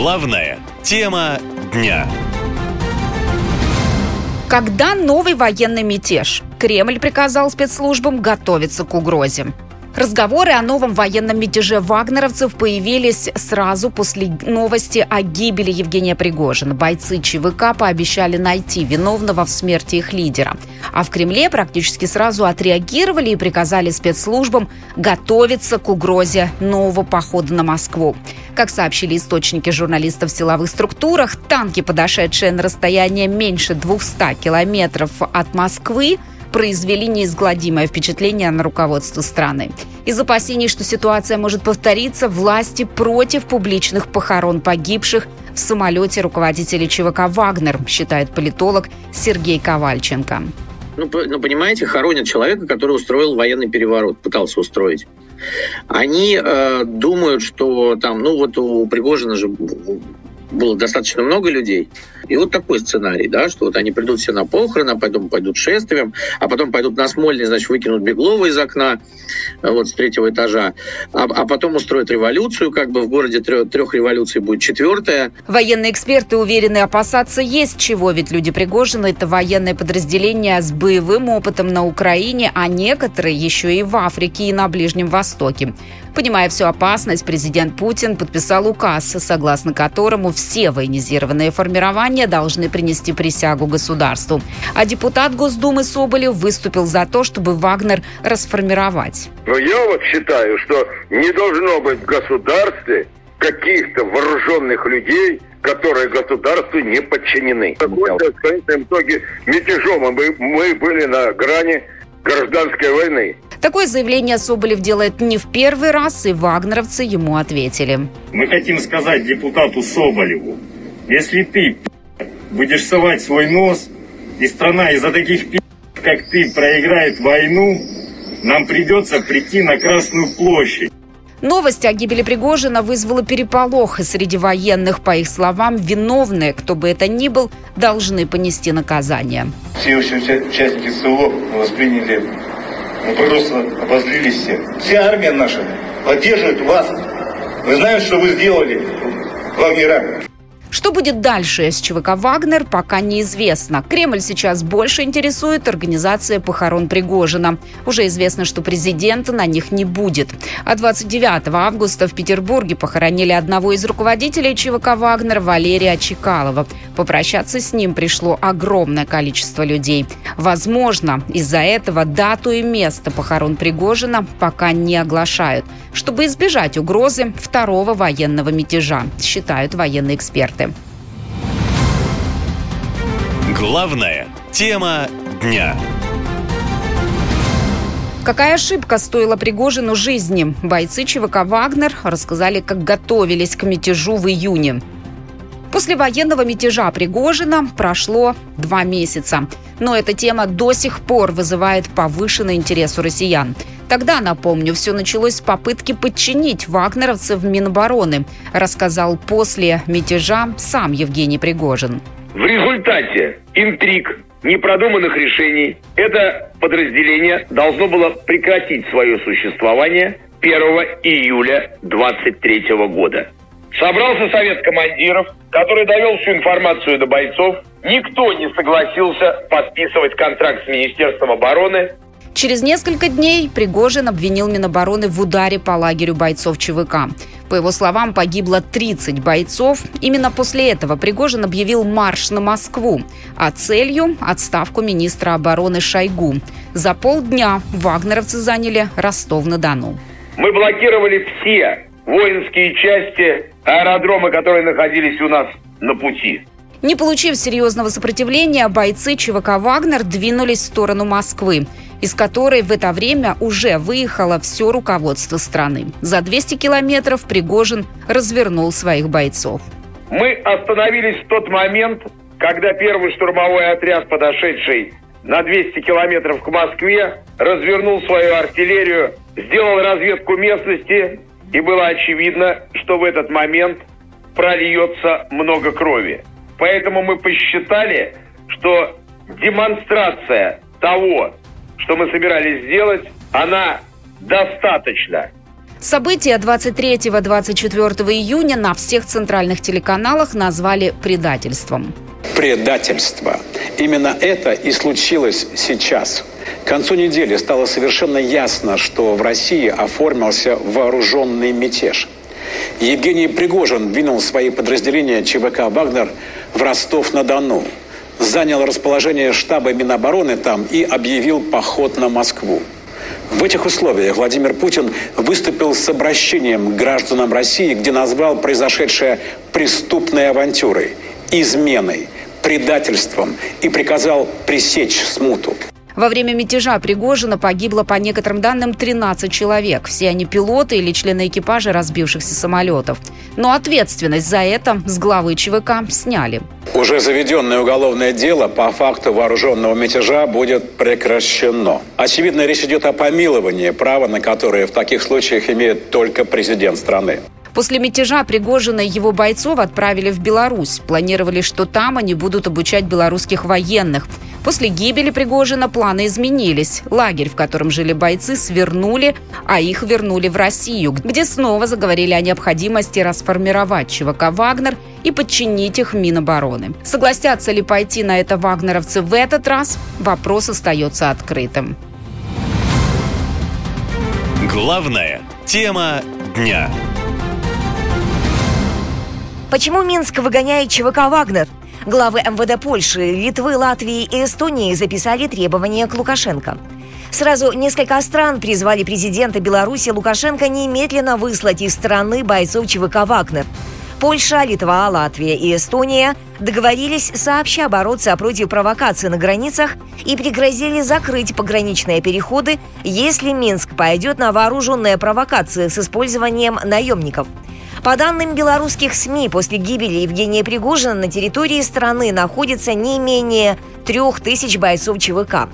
Главная тема дня. Когда новый военный мятеж? Кремль приказал спецслужбам готовиться к угрозе. Разговоры о новом военном мятеже вагнеровцев появились сразу после новости о гибели Евгения Пригожина. Бойцы ЧВК пообещали найти виновного в смерти их лидера. А в Кремле практически сразу отреагировали и приказали спецслужбам готовиться к угрозе нового похода на Москву. Как сообщили источники журналистов в силовых структурах, танки, подошедшие на расстояние меньше 200 километров от Москвы, произвели неизгладимое впечатление на руководство страны. Из опасений, что ситуация может повториться, власти против публичных похорон погибших в самолете руководителя ЧВК «Вагнер», считает политолог Сергей Ковальченко. Ну, ну, понимаете, хоронят человека, который устроил военный переворот, пытался устроить. Они э, думают, что там, ну вот у Пригожина же было достаточно много людей. И вот такой сценарий, да, что вот они придут все на похороны, а потом пойдут шествием, а потом пойдут на Смольный, значит, выкинут Беглова из окна, вот с третьего этажа, а, а потом устроят революцию, как бы в городе трех, трех революций будет четвертая. Военные эксперты уверены, опасаться есть чего, ведь люди Пригожина – это военное подразделение с боевым опытом на Украине, а некоторые еще и в Африке и на Ближнем Востоке. Понимая всю опасность, президент Путин подписал указ, согласно которому все военизированные формирования должны принести присягу государству. А депутат Госдумы Соболев выступил за то, чтобы Вагнер расформировать. Но я вот считаю, что не должно быть в государстве каких-то вооруженных людей, которые государству не подчинены. Какой-то в конечном итоге мятежом мы, мы были на грани гражданской войны. Такое заявление Соболев делает не в первый раз, и вагнеровцы ему ответили. Мы хотим сказать депутату Соболеву, если ты будешь совать свой нос, и страна из-за таких пи***, как ты, проиграет войну, нам придется прийти на Красную площадь. Новость о гибели Пригожина вызвала переполох, и среди военных, по их словам, виновные, кто бы это ни был, должны понести наказание. Все участники СВО восприняли мы просто обозлились все. Вся армия наша поддерживает вас. Мы знаем, что вы сделали, вагнера. Что будет дальше с ЧВК «Вагнер» пока неизвестно. Кремль сейчас больше интересует организация похорон Пригожина. Уже известно, что президента на них не будет. А 29 августа в Петербурге похоронили одного из руководителей ЧВК «Вагнер» Валерия Чекалова. Попрощаться с ним пришло огромное количество людей. Возможно, из-за этого дату и место похорон Пригожина пока не оглашают, чтобы избежать угрозы второго военного мятежа, считают военные эксперты. Главная тема дня. Какая ошибка стоила Пригожину жизни? Бойцы ЧВК «Вагнер» рассказали, как готовились к мятежу в июне. После военного мятежа Пригожина прошло два месяца. Но эта тема до сих пор вызывает повышенный интерес у россиян. Тогда, напомню, все началось с попытки подчинить вагнеровцев Минобороны, рассказал после мятежа сам Евгений Пригожин. В результате интриг, непродуманных решений это подразделение должно было прекратить свое существование 1 июля 23 года. Собрался совет командиров, который довел всю информацию до бойцов. Никто не согласился подписывать контракт с Министерством обороны Через несколько дней Пригожин обвинил Минобороны в ударе по лагерю бойцов ЧВК. По его словам, погибло 30 бойцов. Именно после этого Пригожин объявил марш на Москву, а целью – отставку министра обороны Шойгу. За полдня вагнеровцы заняли Ростов-на-Дону. Мы блокировали все воинские части, аэродромы, которые находились у нас на пути. Не получив серьезного сопротивления, бойцы ЧВК «Вагнер» двинулись в сторону Москвы из которой в это время уже выехало все руководство страны. За 200 километров Пригожин развернул своих бойцов. Мы остановились в тот момент, когда первый штурмовой отряд, подошедший на 200 километров к Москве, развернул свою артиллерию, сделал разведку местности, и было очевидно, что в этот момент прольется много крови. Поэтому мы посчитали, что демонстрация того, что мы собирались сделать, она достаточно. События 23-24 июня на всех центральных телеканалах назвали предательством. Предательство. Именно это и случилось сейчас. К концу недели стало совершенно ясно, что в России оформился вооруженный мятеж. Евгений Пригожин двинул свои подразделения ЧВК «Вагнер» в Ростов-на-Дону, занял расположение штаба Минобороны там и объявил поход на Москву. В этих условиях Владимир Путин выступил с обращением к гражданам России, где назвал произошедшее преступной авантюрой, изменой, предательством и приказал пресечь смуту. Во время мятежа Пригожина погибло, по некоторым данным, 13 человек. Все они пилоты или члены экипажа разбившихся самолетов. Но ответственность за это с главы ЧВК сняли. Уже заведенное уголовное дело по факту вооруженного мятежа будет прекращено. Очевидно, речь идет о помиловании, право на которое в таких случаях имеет только президент страны. После мятежа Пригожина и его бойцов отправили в Беларусь. Планировали, что там они будут обучать белорусских военных. После гибели Пригожина планы изменились. Лагерь, в котором жили бойцы, свернули, а их вернули в Россию, где снова заговорили о необходимости расформировать ЧВК «Вагнер» и подчинить их Минобороны. Согласятся ли пойти на это вагнеровцы в этот раз, вопрос остается открытым. Главная тема дня. Почему Минск выгоняет ЧВК «Вагнер»? Главы МВД Польши, Литвы, Латвии и Эстонии записали требования к Лукашенко. Сразу несколько стран призвали президента Беларуси Лукашенко немедленно выслать из страны бойцов ЧВК «Вагнер». Польша, Литва, Латвия и Эстония договорились сообща бороться против провокаций на границах и пригрозили закрыть пограничные переходы, если Минск пойдет на вооруженные провокации с использованием наемников – по данным белорусских СМИ, после гибели Евгения Пригожина на территории страны находится не менее трех тысяч бойцов ЧВК.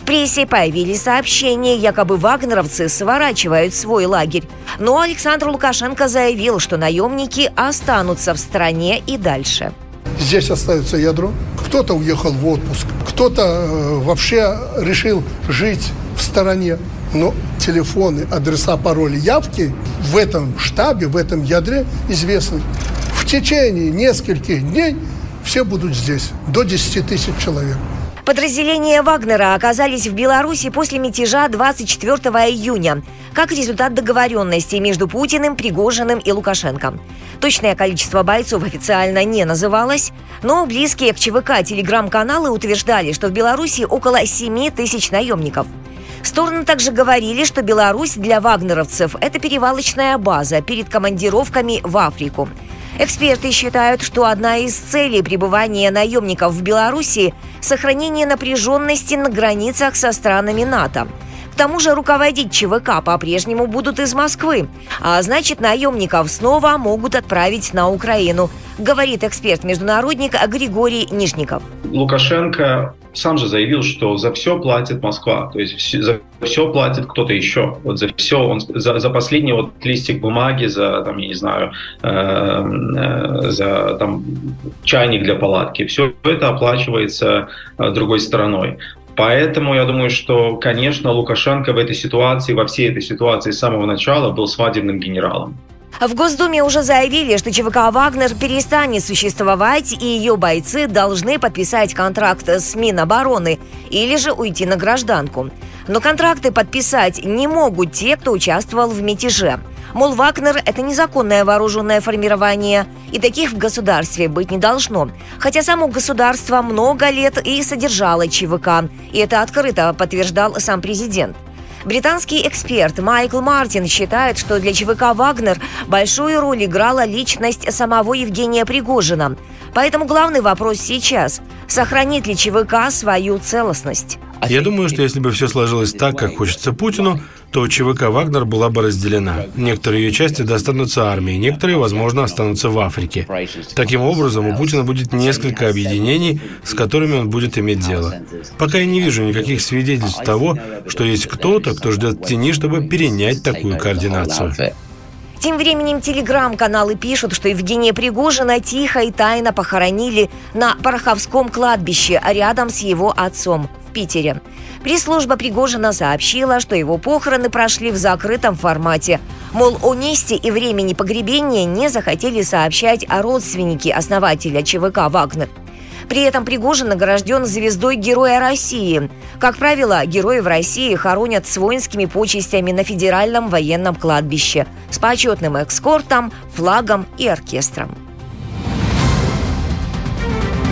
В прессе появились сообщения, якобы вагнеровцы сворачивают свой лагерь. Но Александр Лукашенко заявил, что наемники останутся в стране и дальше. Здесь остается ядро. Кто-то уехал в отпуск, кто-то э, вообще решил жить в стороне. Но телефоны, адреса, пароли, явки в этом штабе, в этом ядре известны. В течение нескольких дней все будут здесь, до 10 тысяч человек. Подразделения Вагнера оказались в Беларуси после мятежа 24 июня, как результат договоренности между Путиным, Пригожиным и Лукашенко. Точное количество бойцов официально не называлось, но близкие к ЧВК телеграм-каналы утверждали, что в Беларуси около 7 тысяч наемников – Стороны также говорили, что Беларусь для вагнеровцев – это перевалочная база перед командировками в Африку. Эксперты считают, что одна из целей пребывания наемников в Беларуси – сохранение напряженности на границах со странами НАТО. К тому же руководить ЧВК по-прежнему будут из Москвы, а значит наемников снова могут отправить на Украину, говорит эксперт-международник Григорий Нижников. Лукашенко сам же заявил, что за все платит Москва, то есть за все платит кто-то еще. Вот за все, он за, за последний вот листик бумаги, за там я не знаю, э, э, за там чайник для палатки, все это оплачивается э, другой стороной. Поэтому я думаю, что, конечно, Лукашенко в этой ситуации, во всей этой ситуации с самого начала был свадебным генералом. В Госдуме уже заявили, что ЧВК «Вагнер» перестанет существовать, и ее бойцы должны подписать контракт с Минобороны или же уйти на гражданку. Но контракты подписать не могут те, кто участвовал в мятеже. Мол, Вагнер – это незаконное вооруженное формирование, и таких в государстве быть не должно. Хотя само государство много лет и содержало ЧВК, и это открыто подтверждал сам президент – Британский эксперт Майкл Мартин считает, что для ЧВК «Вагнер» большую роль играла личность самого Евгения Пригожина. Поэтому главный вопрос сейчас – сохранит ли ЧВК свою целостность? Я думаю, что если бы все сложилось так, как хочется Путину, то ЧВК «Вагнер» была бы разделена. Некоторые ее части достанутся армии, некоторые, возможно, останутся в Африке. Таким образом, у Путина будет несколько объединений, с которыми он будет иметь дело. Пока я не вижу никаких свидетельств того, что есть кто-то, кто ждет тени, чтобы перенять такую координацию. Тем временем телеграм-каналы пишут, что Евгения Пригожина тихо и тайно похоронили на Пороховском кладбище рядом с его отцом в Питере. Пресс-служба Пригожина сообщила, что его похороны прошли в закрытом формате, Мол, о месте и времени погребения не захотели сообщать о родственнике основателя ЧВК «Вагнер». При этом Пригожин награжден звездой Героя России. Как правило, герои в России хоронят с воинскими почестями на федеральном военном кладбище с почетным экскортом, флагом и оркестром.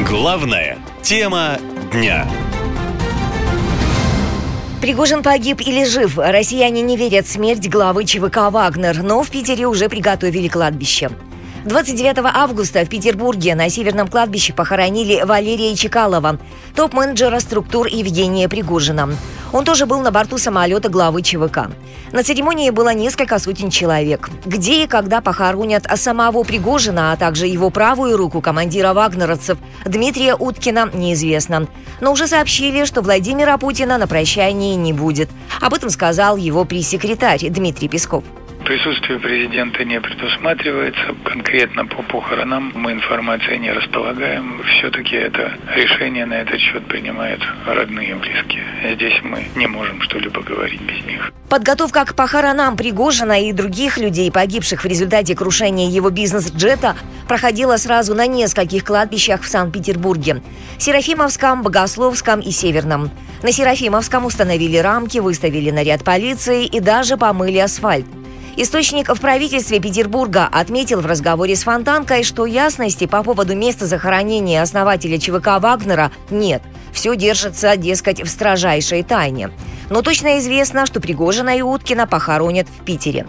Главная тема дня. Пригожин погиб или жив? Россияне не верят в смерть главы ЧВК «Вагнер», но в Питере уже приготовили кладбище. 29 августа в Петербурге на Северном кладбище похоронили Валерия Чекалова, топ-менеджера структур Евгения Пригожина. Он тоже был на борту самолета главы ЧВК. На церемонии было несколько сотен человек. Где и когда похоронят самого Пригожина, а также его правую руку командира вагнеровцев Дмитрия Уткина, неизвестно. Но уже сообщили, что Владимира Путина на прощании не будет. Об этом сказал его пресс-секретарь Дмитрий Песков. Присутствие президента не предусматривается. Конкретно по похоронам мы информацией не располагаем. Все-таки это решение на этот счет принимают родные и близкие. Здесь мы не можем что-либо говорить без них. Подготовка к похоронам Пригожина и других людей, погибших в результате крушения его бизнес-джета, проходила сразу на нескольких кладбищах в Санкт-Петербурге. Серафимовском, Богословском и Северном. На Серафимовском установили рамки, выставили наряд полиции и даже помыли асфальт. Источник в правительстве Петербурга отметил в разговоре с Фонтанкой, что ясности по поводу места захоронения основателя ЧВК Вагнера нет. Все держится, дескать, в строжайшей тайне. Но точно известно, что Пригожина и Уткина похоронят в Питере.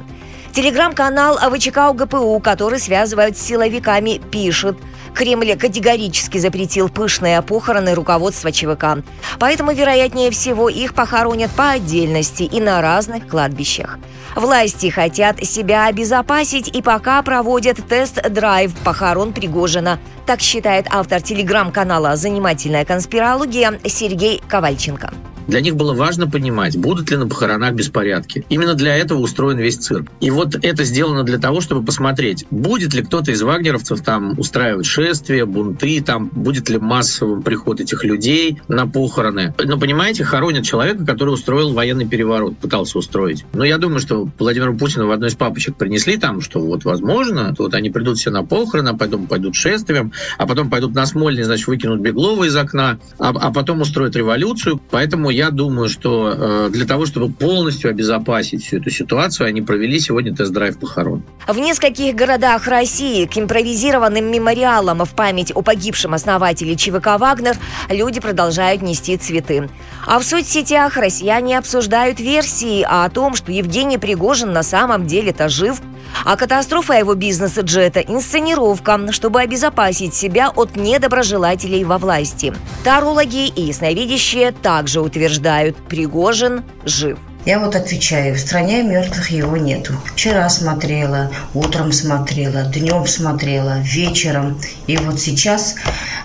Телеграм-канал ВЧК УГПУ, который связывают с силовиками, пишет – Кремль категорически запретил пышные похороны руководства ЧВК. Поэтому, вероятнее всего, их похоронят по отдельности и на разных кладбищах. Власти хотят себя обезопасить и пока проводят тест-драйв похорон Пригожина. Так считает автор телеграм-канала «Занимательная конспирология» Сергей Ковальченко. Для них было важно понимать, будут ли на похоронах беспорядки. Именно для этого устроен весь цирк. И вот это сделано для того, чтобы посмотреть, будет ли кто-то из вагнеровцев там устраивать шествия, бунты, там будет ли массовый приход этих людей на похороны. Но понимаете, хоронят человека, который устроил военный переворот, пытался устроить. Но я думаю, что Владимиру Путину в одной из папочек принесли там, что вот возможно, вот они придут все на похороны, а потом пойдут шествием, а потом пойдут на Смольный, значит, выкинут Беглова из окна, а, а потом устроят революцию. Поэтому я думаю, что э, для того, чтобы полностью обезопасить всю эту ситуацию, они провели сегодня тест-драйв похорон. В нескольких городах России к импровизированным мемориалам в память о погибшем основателе ЧВК «Вагнер» люди продолжают нести цветы. А в соцсетях россияне обсуждают версии о том, что Евгений Пригожин на самом деле-то жив, а катастрофа его бизнеса джета – инсценировка, чтобы обезопасить себя от недоброжелателей во власти. Тарологи и ясновидящие также утверждают – Пригожин жив. Я вот отвечаю, в стране мертвых его нету. Вчера смотрела, утром смотрела, днем смотрела, вечером. И вот сейчас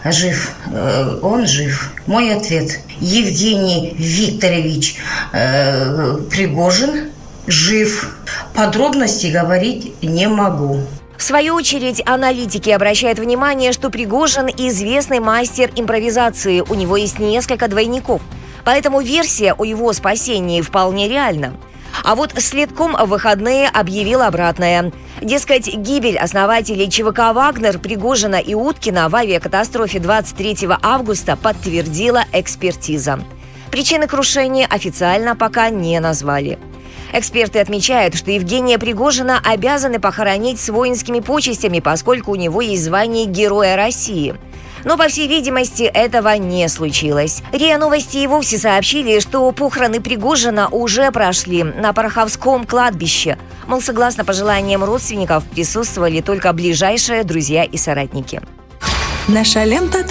жив, э, он жив. Мой ответ. Евгений Викторович э, Пригожин жив. Подробности говорить не могу. В свою очередь, аналитики обращают внимание, что Пригожин – известный мастер импровизации. У него есть несколько двойников. Поэтому версия о его спасении вполне реальна. А вот следком в выходные объявил обратное. Дескать, гибель основателей ЧВК «Вагнер», Пригожина и Уткина в авиакатастрофе 23 августа подтвердила экспертиза. Причины крушения официально пока не назвали. Эксперты отмечают, что Евгения Пригожина обязаны похоронить с воинскими почестями, поскольку у него есть звание Героя России. Но, по всей видимости, этого не случилось. РИА Новости и вовсе сообщили, что похороны Пригожина уже прошли на Пороховском кладбище. Мол, согласно пожеланиям родственников, присутствовали только ближайшие друзья и соратники. Наша лента.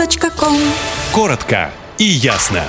Коротко и ясно.